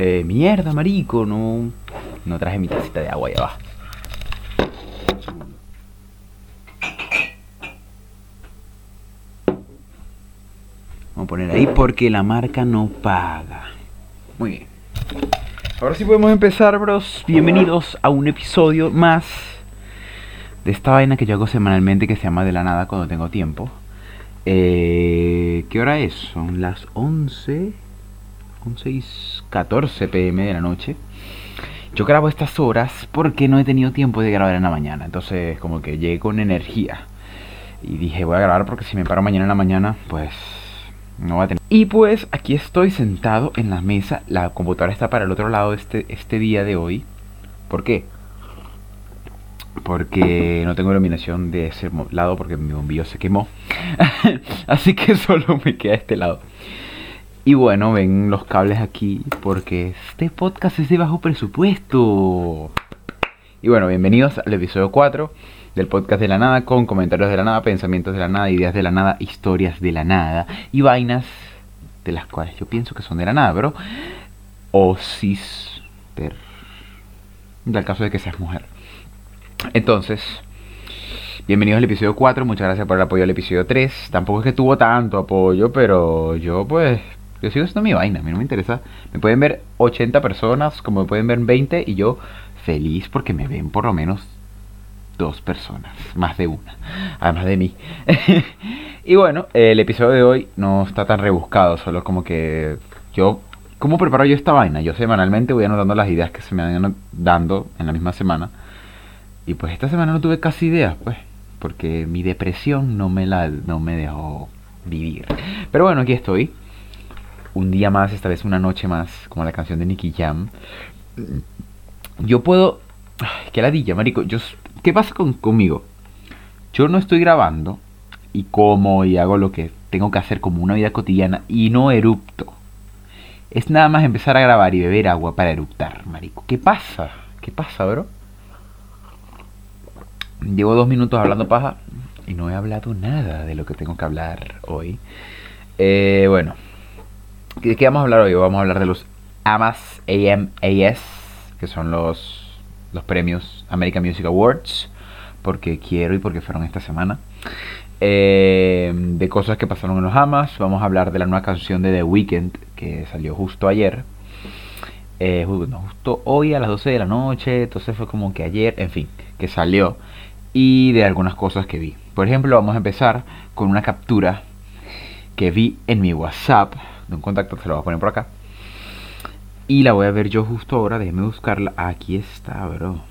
Eh, mierda, marico, no, no traje mi tacita de agua, ya va. Vamos a poner ahí porque la marca no paga. Muy bien. Ahora sí podemos empezar, bros. Bienvenidos a un episodio más de esta vaina que yo hago semanalmente que se llama De la Nada cuando tengo tiempo. Eh, ¿Qué hora es? Son las 11, 11 y 14 pm de la noche. Yo grabo estas horas porque no he tenido tiempo de grabar en la mañana. Entonces como que llegué con energía. Y dije voy a grabar porque si me paro mañana en la mañana pues no va a tener. Y pues aquí estoy sentado en la mesa. La computadora está para el otro lado este, este día de hoy. ¿Por qué? Porque no tengo iluminación de ese lado porque mi bombillo se quemó. Así que solo me queda este lado. Y bueno, ven los cables aquí porque este podcast es de bajo presupuesto. Y bueno, bienvenidos al episodio 4 del podcast de la nada con comentarios de la nada, pensamientos de la nada, ideas de la nada, historias de la nada y vainas de las cuales yo pienso que son de la nada, bro. O sister. Del caso de que seas mujer. Entonces, bienvenidos al episodio 4. Muchas gracias por el apoyo al episodio 3. Tampoco es que tuvo tanto apoyo, pero yo pues yo sigo haciendo mi vaina, a mí no me interesa. Me pueden ver 80 personas, como me pueden ver 20, y yo feliz porque me ven por lo menos dos personas, más de una, además de mí. y bueno, el episodio de hoy no está tan rebuscado, solo como que yo, ¿cómo preparo yo esta vaina? Yo semanalmente voy anotando las ideas que se me van dando en la misma semana. Y pues esta semana no tuve casi ideas, pues, porque mi depresión no me la no me dejó vivir. Pero bueno, aquí estoy. Un día más, esta vez una noche más, como la canción de Nicky Jam. Yo puedo Ay, qué ladilla, marico. Yo, ¿Qué pasa con, conmigo? Yo no estoy grabando y como y hago lo que tengo que hacer como una vida cotidiana y no erupto. Es nada más empezar a grabar y beber agua para eruptar, marico. ¿Qué pasa? ¿Qué pasa, bro? Llevo dos minutos hablando paja y no he hablado nada de lo que tengo que hablar hoy. Eh, bueno, ¿de qué vamos a hablar hoy? Vamos a hablar de los AMAS, AMAS, que son los los premios American Music Awards, porque quiero y porque fueron esta semana. Eh, de cosas que pasaron en los Amas, vamos a hablar de la nueva canción de The Weeknd que salió justo ayer. Eh, justo hoy a las 12 de la noche, entonces fue como que ayer, en fin, que salió. Y de algunas cosas que vi. Por ejemplo, vamos a empezar con una captura que vi en mi WhatsApp de un contacto, se lo voy a poner por acá y la voy a ver yo justo ahora, déjenme buscarla. Aquí está, bro.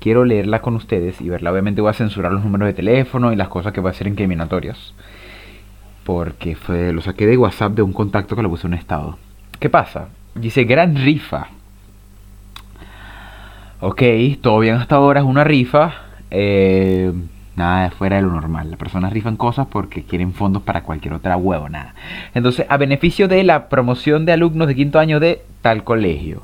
Quiero leerla con ustedes y verla. Obviamente voy a censurar los números de teléfono y las cosas que voy a hacer incriminatorias. Porque fue, lo saqué de WhatsApp de un contacto que lo puse en un estado. ¿Qué pasa? Dice gran rifa. Ok, todo bien hasta ahora, es una rifa. Eh, Nada fuera de lo normal. Las personas rifan cosas porque quieren fondos para cualquier otra huevo, nada. Entonces, a beneficio de la promoción de alumnos de quinto año de tal colegio.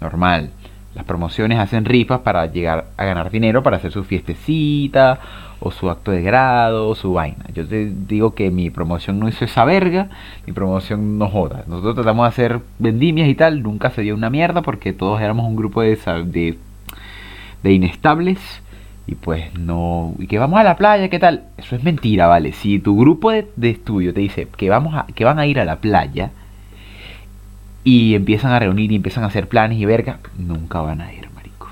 Normal. Las promociones hacen rifas para llegar a ganar dinero para hacer su fiestecita o su acto de grado o su vaina. Yo te digo que mi promoción no hizo esa verga, mi promoción no joda. Nosotros tratamos de hacer vendimias y tal, nunca se dio una mierda porque todos éramos un grupo de, de, de inestables y pues no, y que vamos a la playa, ¿qué tal? Eso es mentira, ¿vale? Si tu grupo de, estudio te dice que, vamos a, que van a ir a la playa y empiezan a reunir y empiezan a hacer planes y verga, nunca van a ir, marico.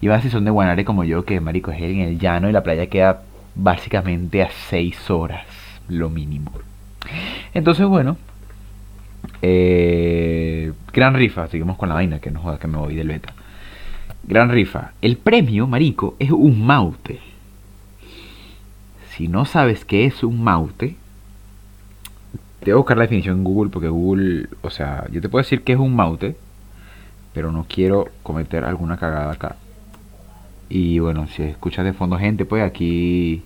Y más si son de Guanare como yo, que marico es en el llano y la playa queda básicamente a 6 horas, lo mínimo. Entonces, bueno, eh, gran rifa, seguimos con la vaina, que no joda que me voy del beta. Gran rifa. El premio, marico, es un maute. Si no sabes qué es un maute, te voy a buscar la definición en Google porque Google, o sea, yo te puedo decir que es un maute, pero no quiero cometer alguna cagada acá. Y bueno, si escuchas de fondo gente, pues aquí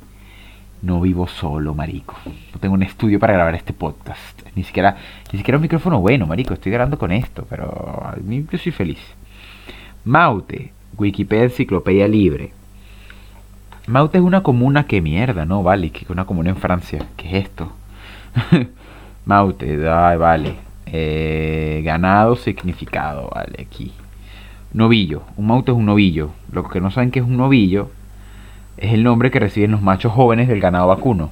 no vivo solo, marico. No tengo un estudio para grabar este podcast. Ni siquiera, ni siquiera un micrófono bueno, marico. Estoy grabando con esto, pero yo soy feliz. Maute, Wikipedia Enciclopedia Libre. Maute es una comuna que mierda, ¿no? Vale, que es una comuna en Francia. ¿Qué es esto? Maute, vale. Eh, ganado, significado, vale, aquí. Novillo. Un maute es un novillo. Los que no saben qué es un novillo, es el nombre que reciben los machos jóvenes del ganado vacuno.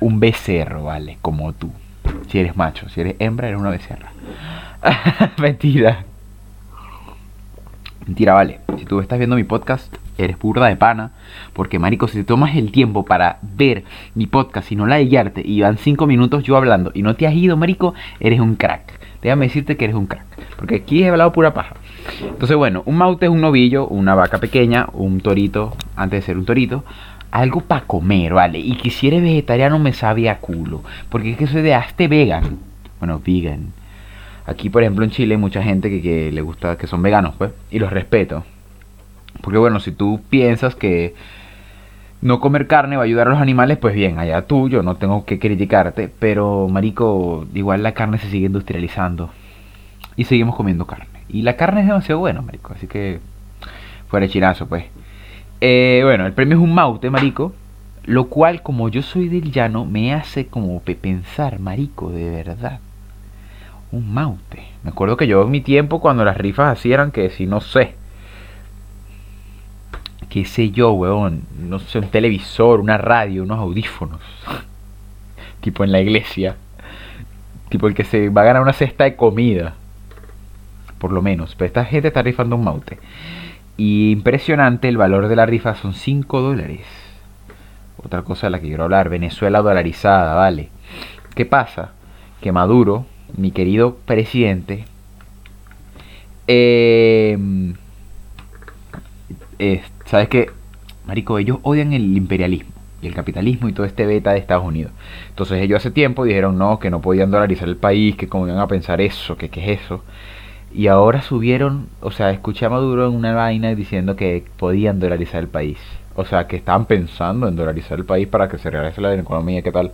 Un becerro, vale, como tú. Si eres macho, si eres hembra, eres una becerra. Mentira. Mentira, vale. Si tú estás viendo mi podcast, eres burda de pana. Porque, marico, si te tomas el tiempo para ver mi podcast y no ladillarte y van cinco minutos yo hablando y no te has ido, marico, eres un crack. Déjame decirte que eres un crack. Porque aquí he hablado pura paja. Entonces, bueno, un maute es un novillo, una vaca pequeña, un torito, antes de ser un torito. Algo para comer, ¿vale? Y que si eres vegetariano me sabe a culo. Porque es que soy de hazte vegan. Bueno, vegan. Aquí, por ejemplo, en Chile hay mucha gente que, le gusta, que son veganos, pues. Y los respeto. Porque bueno, si tú piensas que no comer carne va a ayudar a los animales, pues bien, allá tú, yo no tengo que criticarte, pero marico, igual la carne se sigue industrializando y seguimos comiendo carne. Y la carne es demasiado buena, marico, así que fuera chirazo, pues. Eh, bueno, el premio es un maute, marico, lo cual, como yo soy del llano, me hace como pensar, marico, de verdad. Un maute. Me acuerdo que yo en mi tiempo, cuando las rifas así eran que si no sé, qué sé yo, weón, no sé, un televisor, una radio, unos audífonos. tipo en la iglesia. Tipo el que se va a ganar una cesta de comida. Por lo menos. Pero esta gente está rifando un maute. Y impresionante, el valor de la rifa son 5 dólares. Otra cosa de la que quiero hablar. Venezuela dolarizada, ¿vale? ¿Qué pasa? Que Maduro, mi querido presidente, eh, sabes que, Marico, ellos odian el imperialismo y el capitalismo y todo este beta de Estados Unidos. Entonces ellos hace tiempo dijeron no, que no podían dolarizar el país, que cómo iban a pensar eso, que qué es eso. Y ahora subieron, o sea, escuché a Maduro en una vaina diciendo que podían dolarizar el país. O sea, que estaban pensando en dolarizar el país para que se regrese la economía, ¿qué tal?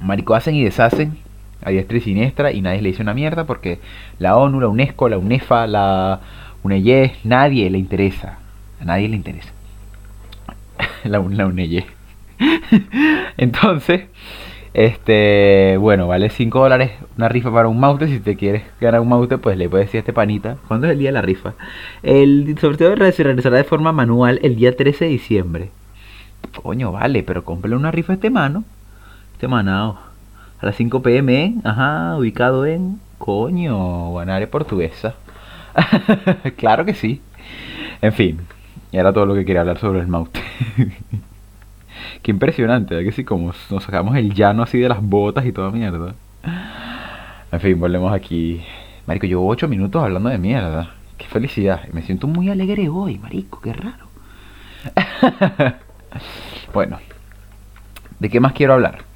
Marico, hacen y deshacen a diestra y siniestra y nadie le dice una mierda porque la ONU, la UNESCO, la UNEFA, la UNEYE, nadie le interesa. A nadie le interesa. la, la. Entonces, este, bueno, vale 5 dólares una rifa para un maute. Si te quieres ganar un maute, pues le puedes decir a este panita. ¿Cuándo es el día de la rifa? El sorteo se realizará de forma manual el día 13 de diciembre. Coño, vale, pero cómprale una rifa a este mano. Este manado. A las 5 pm, ajá, ubicado en. Coño, Guanare Portuguesa. claro que sí. En fin, era todo lo que quería hablar sobre el maute. Qué impresionante. Que sí, como nos sacamos el llano así de las botas y toda mierda. En fin, volvemos aquí. Marico, llevo 8 minutos hablando de mierda. Qué felicidad. Me siento muy alegre hoy, marico, qué raro. bueno, ¿de qué más quiero hablar?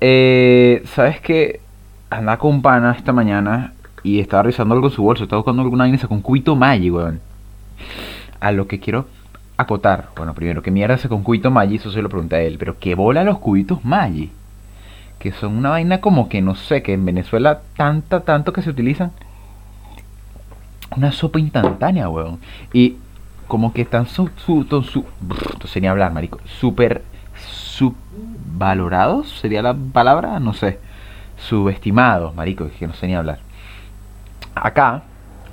Eh, ¿Sabes qué? Andaba con pana esta mañana y estaba revisando algo en su bolso, estaba buscando alguna vaina y sacó un cuito Maggi, weón. A lo que quiero acotar, bueno, primero, ¿qué mierda sacó un cubito Maggi? Eso se lo pregunté a él, pero ¿qué bola los cubitos Maggi? Que son una vaina como que no sé, que en Venezuela tanta, tanto que se utilizan. Una sopa instantánea, weón. Y como que están su, su, sería hablar, marico, súper subvalorados, sería la palabra, no sé, subestimados, marico, que no sé ni hablar. Acá,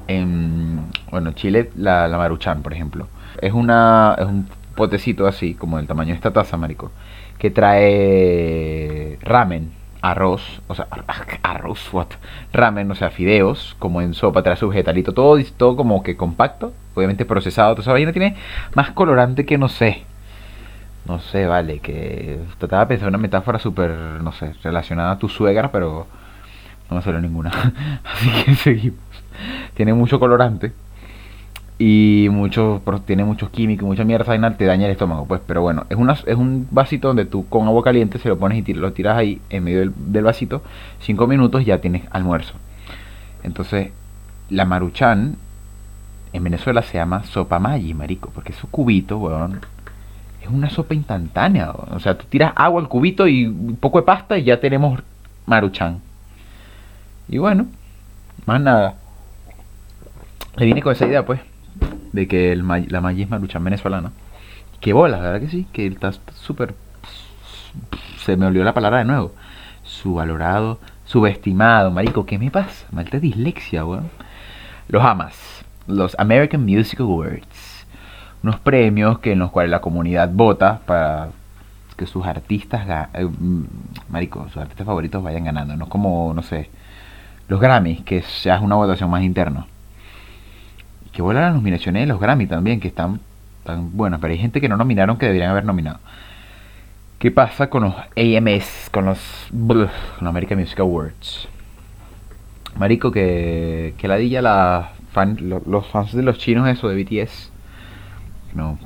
en bueno, Chile, la, la Maruchan, por ejemplo, es, una, es un potecito así, como del tamaño de esta taza, marico, que trae ramen, arroz, o sea, arroz, what? Ramen, o sea, fideos, como en sopa, trae su vegetalito, todo, todo como que compacto, obviamente procesado, toda esa vaina tiene más colorante que no sé. No sé, vale, que trataba de pensar una metáfora súper, no sé, relacionada a tu suegra, pero no me salió ninguna. Así que seguimos. Tiene mucho colorante. Y mucho, tiene muchos químicos, mucha mierda y te daña el estómago, pues. Pero bueno, es, una, es un vasito donde tú con agua caliente se lo pones y lo tiras ahí en medio del, vasito. Cinco minutos ya tienes almuerzo. Entonces, la maruchan en Venezuela se llama sopa Maggi, marico, porque es un cubito, weón. Es una sopa instantánea, o sea, tú tiras agua al cubito y un poco de pasta y ya tenemos maruchan. Y bueno, más nada. Le vine con esa idea, pues, de que el, la Maggi es maruchan venezolana. Qué bola, ¿verdad que sí? Que está súper... Se me olvidó la palabra de nuevo. subvalorado, subestimado, marico, ¿qué me pasa? Malta dislexia, weón. Los amas, los American Music Awards. Unos premios que en los cuales la comunidad vota para que sus artistas, eh, mm, marico, sus artistas favoritos vayan ganando. No como, no sé, los Grammys, que ya es una votación más interna. Que vuelan las nominaciones de los Grammy también, que están tan buenas, pero hay gente que no nominaron que deberían haber nominado. ¿Qué pasa con los AMS, con los, con los American Music Awards? Marico, que, que ladilla la fan, los fans de los chinos eso de BTS. No.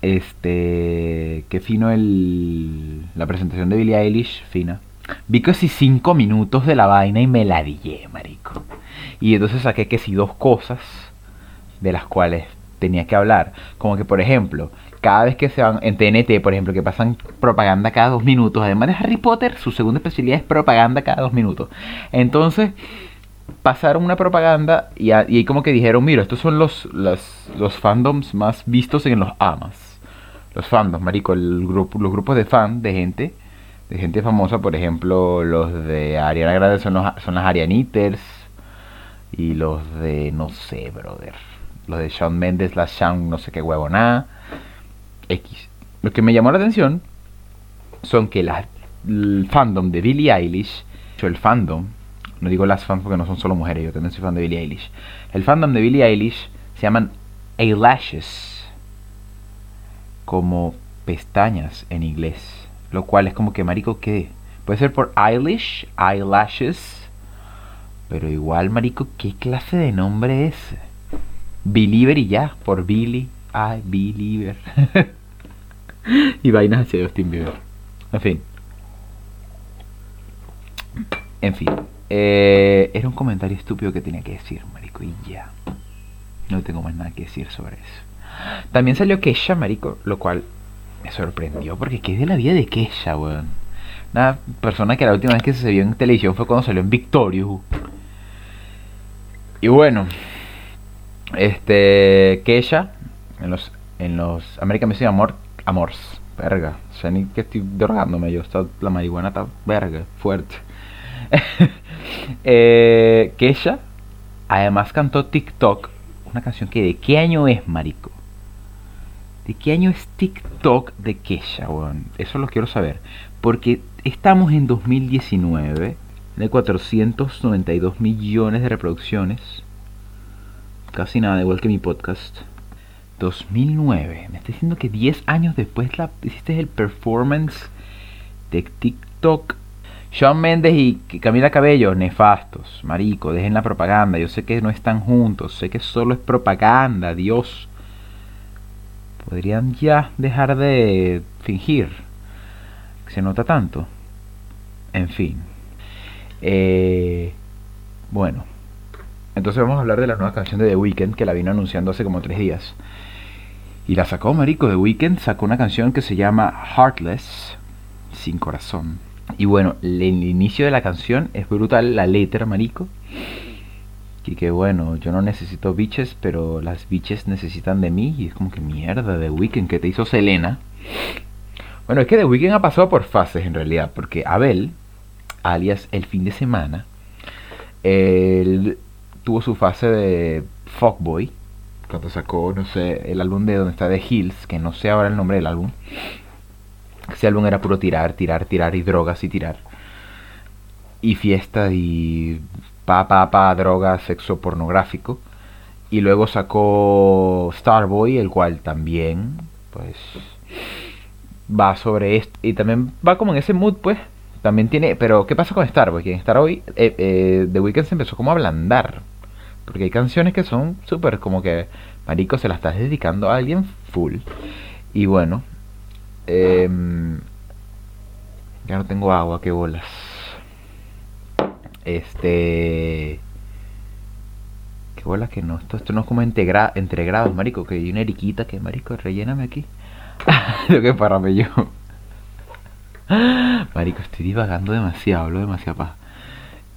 Este, qué fino el la presentación de Billie Eilish, fina. Vi casi 5 minutos de la vaina y me ladillé, marico. Y entonces saqué que sí dos cosas de las cuales tenía que hablar. Como que, por ejemplo, cada vez que se van en TNT, por ejemplo, que pasan propaganda cada dos minutos. Además de Harry Potter, su segunda especialidad es propaganda cada dos minutos. Entonces, pasaron una propaganda y, ahí como que dijeron, mira, estos son los, los, los, fandoms más vistos en los AMAs. Los fandoms, marico, el grupo, los grupos de fan de gente, de gente famosa, por ejemplo, los de Ariana Grande son, los, son las Arianitters y los de, no sé, brother, los de Shawn Mendes, la Shawn, no sé qué huevona X. Lo que me llamó la atención son que la, el fandom de Billie Eilish, el fandom, no digo las fans porque no son solo mujeres, yo también soy fan de Billie Eilish. El fandom de Billie Eilish se llaman eyelashes, como pestañas en inglés, lo cual es como que marico ¿qué? puede ser por Eilish, eyelashes, pero igual marico, ¿qué clase de nombre es? Believer y ya, por Billy, I Believer. y vainas hacia Justin Bieber. En fin. En fin. Eh, era un comentario estúpido que tenía que decir, marico, y ya. No tengo más nada que decir sobre eso. También salió Kesha, marico, lo cual me sorprendió porque qué de la vida de Kesha, weón. Una persona que la última vez que se vio en televisión fue cuando salió en Victorious. Y bueno, este Kesha en los en los American Music Amor Amors, verga, o sea, ni que estoy drogándome yo, está, la marihuana está verga, fuerte. eh, Kesha además cantó TikTok, una canción que de qué año es, marico. ¿De qué año es TikTok de Kesha? Eso lo quiero saber. Porque estamos en 2019, de 492 millones de reproducciones. Casi nada, igual que mi podcast. 2009. Me está diciendo que 10 años después hiciste el performance de TikTok. Shawn Mendes y Camila Cabello, nefastos, marico, dejen la propaganda. Yo sé que no están juntos, sé que solo es propaganda, Dios. Podrían ya dejar de fingir. Se nota tanto. En fin. Eh, bueno. Entonces vamos a hablar de la nueva canción de The Weeknd que la vino anunciando hace como tres días. Y la sacó, marico, The Weeknd sacó una canción que se llama Heartless, sin corazón. Y bueno, el, inicio de la canción es brutal, la letra, marico. Y que bueno, yo no necesito bitches, pero las bitches necesitan de mí. Y es como que mierda, The Weeknd, que te hizo Selena. Bueno, es que The Weeknd ha pasado por fases en realidad, porque Abel, alias el fin de semana, él tuvo su fase de fuckboy cuando sacó, no sé, el álbum de donde está The Hills, que no sé ahora el nombre del álbum. Ese álbum era puro tirar, tirar, tirar y drogas y tirar. Y fiesta y pa, pa, pa, drogas, sexo pornográfico. Y luego sacó Starboy, el cual también, pues, va sobre esto. Y también va como en ese mood, pues. También tiene, pero ¿qué pasa con Starboy? Que en Starboy eh, eh, The Weeknd se empezó como a ablandar porque hay canciones que son súper como que, marico, se las estás dedicando a alguien full. Y bueno, em, ya no tengo agua, qué bolas. Este... Qué bolas que no, esto, esto no es como integra, entre grados, marico, que hay una eriquita que, marico, relléname aquí. Lo que parame yo. Marico, estoy divagando demasiado, hablo demasiado paja.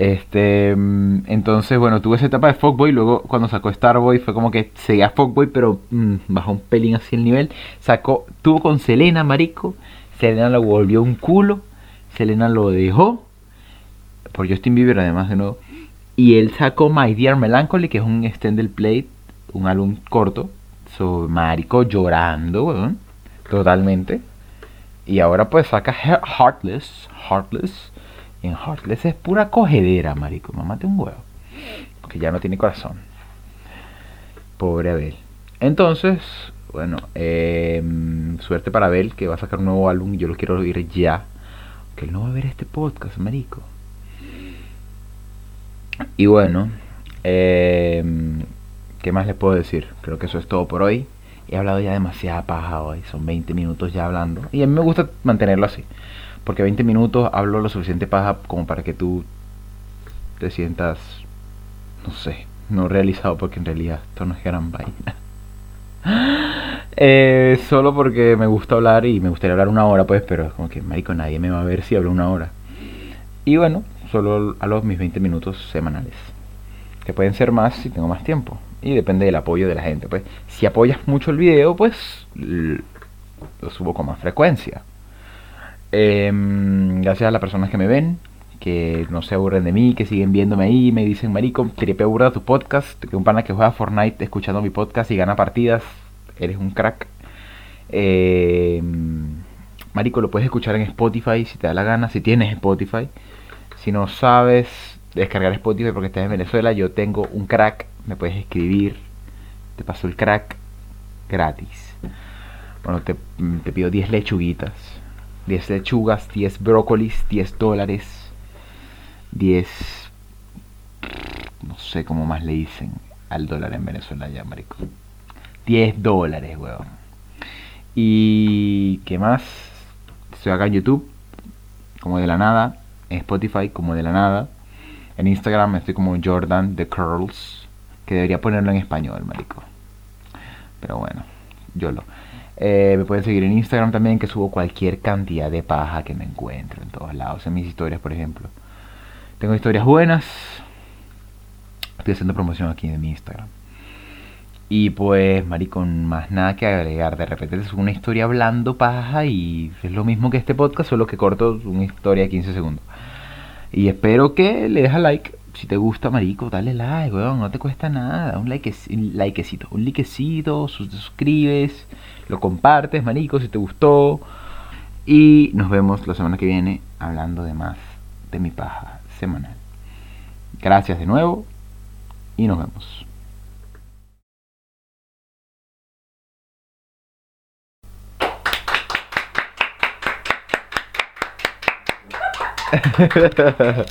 Este, mm, entonces, bueno, tuve esa etapa de Fogboy. Luego, cuando sacó Starboy, fue como que seguía Fogboy, pero mm, bajó un pelín así el nivel. Sacó, tuvo con Selena, marico. Selena lo volvió un culo. Selena lo dejó por Justin Bieber además de nuevo. Y él sacó My Dear Melancholy, que es un extended play, un álbum corto, sobre marico llorando, totalmente. Y ahora pues saca Heartless, Heartless. En Heartless es pura cogedera, marico, mamate un huevo. Que ya no tiene corazón. Pobre Abel. Entonces, bueno, em, suerte para Abel, que va a sacar un nuevo álbum. Yo lo quiero oír ya. Que él no va a ver este podcast, marico. Y bueno, em, ¿qué más les puedo decir? Creo que eso es todo por hoy. He hablado ya demasiada paja hoy, son 20 minutos ya hablando. Y a mí me gusta mantenerlo así. Porque 20 minutos hablo lo suficiente como para que tú te sientas, no sé, no realizado porque en realidad esto no es gran vaina. Eh, solo porque me gusta hablar y me gustaría hablar una hora, pues, pero es como que, marico, nadie me va a ver si hablo una hora. Y bueno, solo a los mis 20 minutos semanales. Que pueden ser más si tengo más tiempo. Y depende del apoyo de la gente. Pues si apoyas mucho el video, pues lo subo con más frecuencia. Em, gracias a las personas que me ven, que no se aburren de mí, que siguen viéndome ahí, me dicen, Marico, tripe aburra tu podcast, que un pana que juega Fortnite escuchando mi podcast y gana partidas, eres un crack. Eh, Marico, lo puedes escuchar en Spotify si te da la gana, si tienes Spotify. Si no sabes descargar Spotify porque estás en Venezuela, yo tengo un crack, me puedes escribir, te paso el crack gratis. Bueno, te, te pido 10 lechuguitas, 10 lechugas, 10 brócolis, 10 dólares, 10, no sé cómo más le dicen al dólar en Venezuela ya, marico. 10 dólares, weón. Y qué más, estoy acá en YouTube, como de la nada, en Spotify como de la nada. En Instagram estoy como Jordan The Curls, que debería ponerlo en español, marico. Pero bueno, yo lo. Eh, me pueden seguir en Instagram también, que subo cualquier cantidad de paja que me encuentro en todos lados, en mis historias, por ejemplo. Tengo historias buenas. Estoy haciendo promoción aquí en mi Instagram. Y pues, marico, más nada que agregar. De repente es una historia hablando paja y es lo mismo que este podcast, solo que corto una historia de 15 segundos. Y espero que le dejes like. Si te gusta, marico, dale like, weón. No te cuesta nada. Un, like, un likecito. Un likecito. Suscribes. Lo compartes, marico, si te gustó. Y nos vemos la semana que viene hablando de más de mi paja semanal. Gracias de nuevo. Y nos vemos.